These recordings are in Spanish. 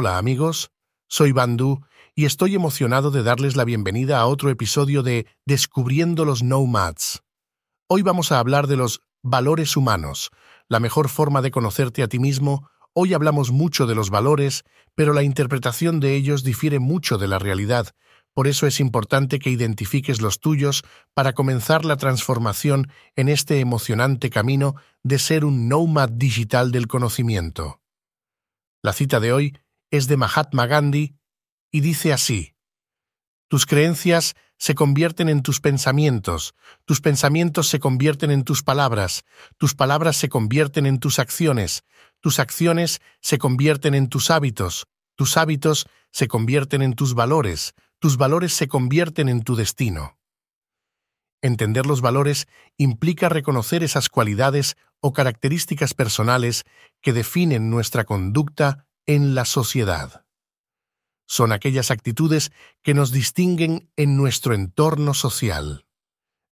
Hola amigos, soy Bandu y estoy emocionado de darles la bienvenida a otro episodio de Descubriendo los Nomads. Hoy vamos a hablar de los valores humanos, la mejor forma de conocerte a ti mismo. Hoy hablamos mucho de los valores, pero la interpretación de ellos difiere mucho de la realidad. Por eso es importante que identifiques los tuyos para comenzar la transformación en este emocionante camino de ser un nomad digital del conocimiento. La cita de hoy es de Mahatma Gandhi y dice así, Tus creencias se convierten en tus pensamientos, tus pensamientos se convierten en tus palabras, tus palabras se convierten en tus acciones, tus acciones se convierten en tus hábitos, tus hábitos se convierten en tus valores, tus valores se convierten en tu destino. Entender los valores implica reconocer esas cualidades o características personales que definen nuestra conducta en la sociedad son aquellas actitudes que nos distinguen en nuestro entorno social.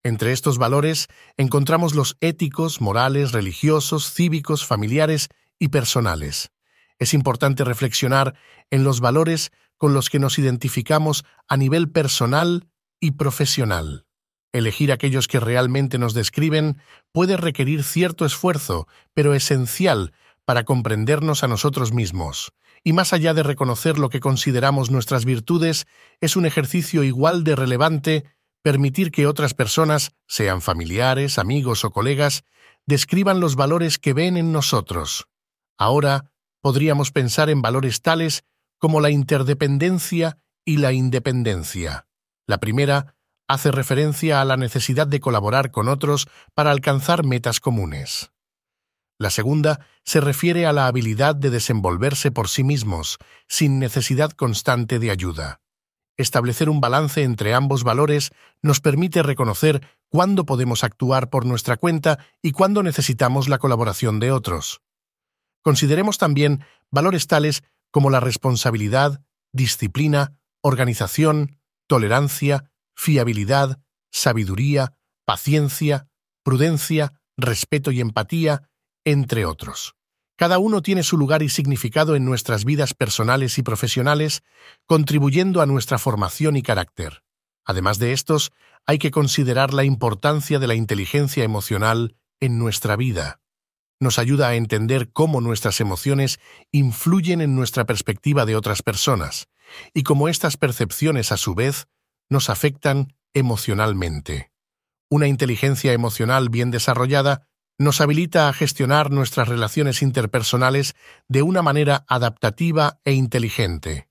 Entre estos valores encontramos los éticos, morales, religiosos, cívicos, familiares y personales. Es importante reflexionar en los valores con los que nos identificamos a nivel personal y profesional. Elegir aquellos que realmente nos describen puede requerir cierto esfuerzo, pero esencial para comprendernos a nosotros mismos y más allá de reconocer lo que consideramos nuestras virtudes, es un ejercicio igual de relevante permitir que otras personas, sean familiares, amigos o colegas, describan los valores que ven en nosotros. Ahora podríamos pensar en valores tales como la interdependencia y la independencia. La primera hace referencia a la necesidad de colaborar con otros para alcanzar metas comunes. La segunda se refiere a la habilidad de desenvolverse por sí mismos, sin necesidad constante de ayuda. Establecer un balance entre ambos valores nos permite reconocer cuándo podemos actuar por nuestra cuenta y cuándo necesitamos la colaboración de otros. Consideremos también valores tales como la responsabilidad, disciplina, organización, tolerancia, fiabilidad, sabiduría, paciencia, prudencia, respeto y empatía, entre otros. Cada uno tiene su lugar y significado en nuestras vidas personales y profesionales, contribuyendo a nuestra formación y carácter. Además de estos, hay que considerar la importancia de la inteligencia emocional en nuestra vida. Nos ayuda a entender cómo nuestras emociones influyen en nuestra perspectiva de otras personas, y cómo estas percepciones, a su vez, nos afectan emocionalmente. Una inteligencia emocional bien desarrollada nos habilita a gestionar nuestras relaciones interpersonales de una manera adaptativa e inteligente.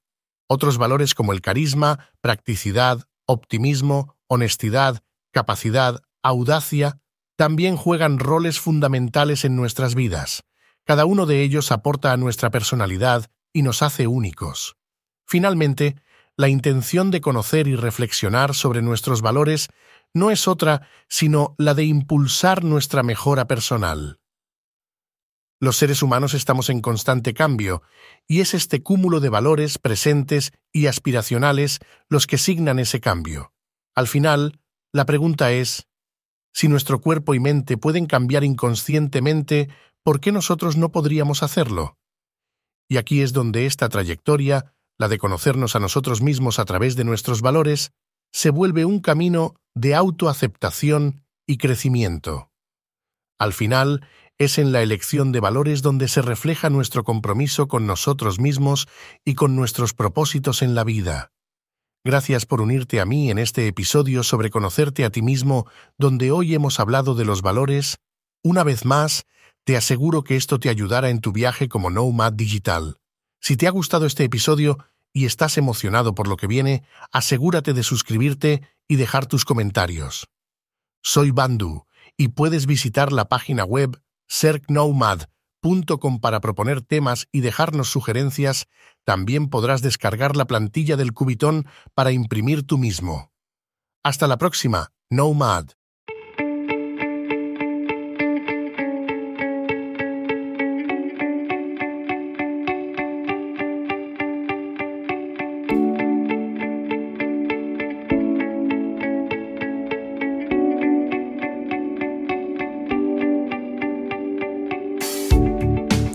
Otros valores como el carisma, practicidad, optimismo, honestidad, capacidad, audacia, también juegan roles fundamentales en nuestras vidas. Cada uno de ellos aporta a nuestra personalidad y nos hace únicos. Finalmente, la intención de conocer y reflexionar sobre nuestros valores no es otra sino la de impulsar nuestra mejora personal. Los seres humanos estamos en constante cambio, y es este cúmulo de valores presentes y aspiracionales los que signan ese cambio. Al final, la pregunta es, si nuestro cuerpo y mente pueden cambiar inconscientemente, ¿por qué nosotros no podríamos hacerlo? Y aquí es donde esta trayectoria, la de conocernos a nosotros mismos a través de nuestros valores, se vuelve un camino de autoaceptación y crecimiento. Al final, es en la elección de valores donde se refleja nuestro compromiso con nosotros mismos y con nuestros propósitos en la vida. Gracias por unirte a mí en este episodio sobre conocerte a ti mismo, donde hoy hemos hablado de los valores. Una vez más, te aseguro que esto te ayudará en tu viaje como Nomad Digital. Si te ha gustado este episodio, y estás emocionado por lo que viene, asegúrate de suscribirte y dejar tus comentarios. Soy Bandu y puedes visitar la página web serknomad.com nomad.com para proponer temas y dejarnos sugerencias, también podrás descargar la plantilla del Cubitón para imprimir tú mismo. Hasta la próxima, Nomad.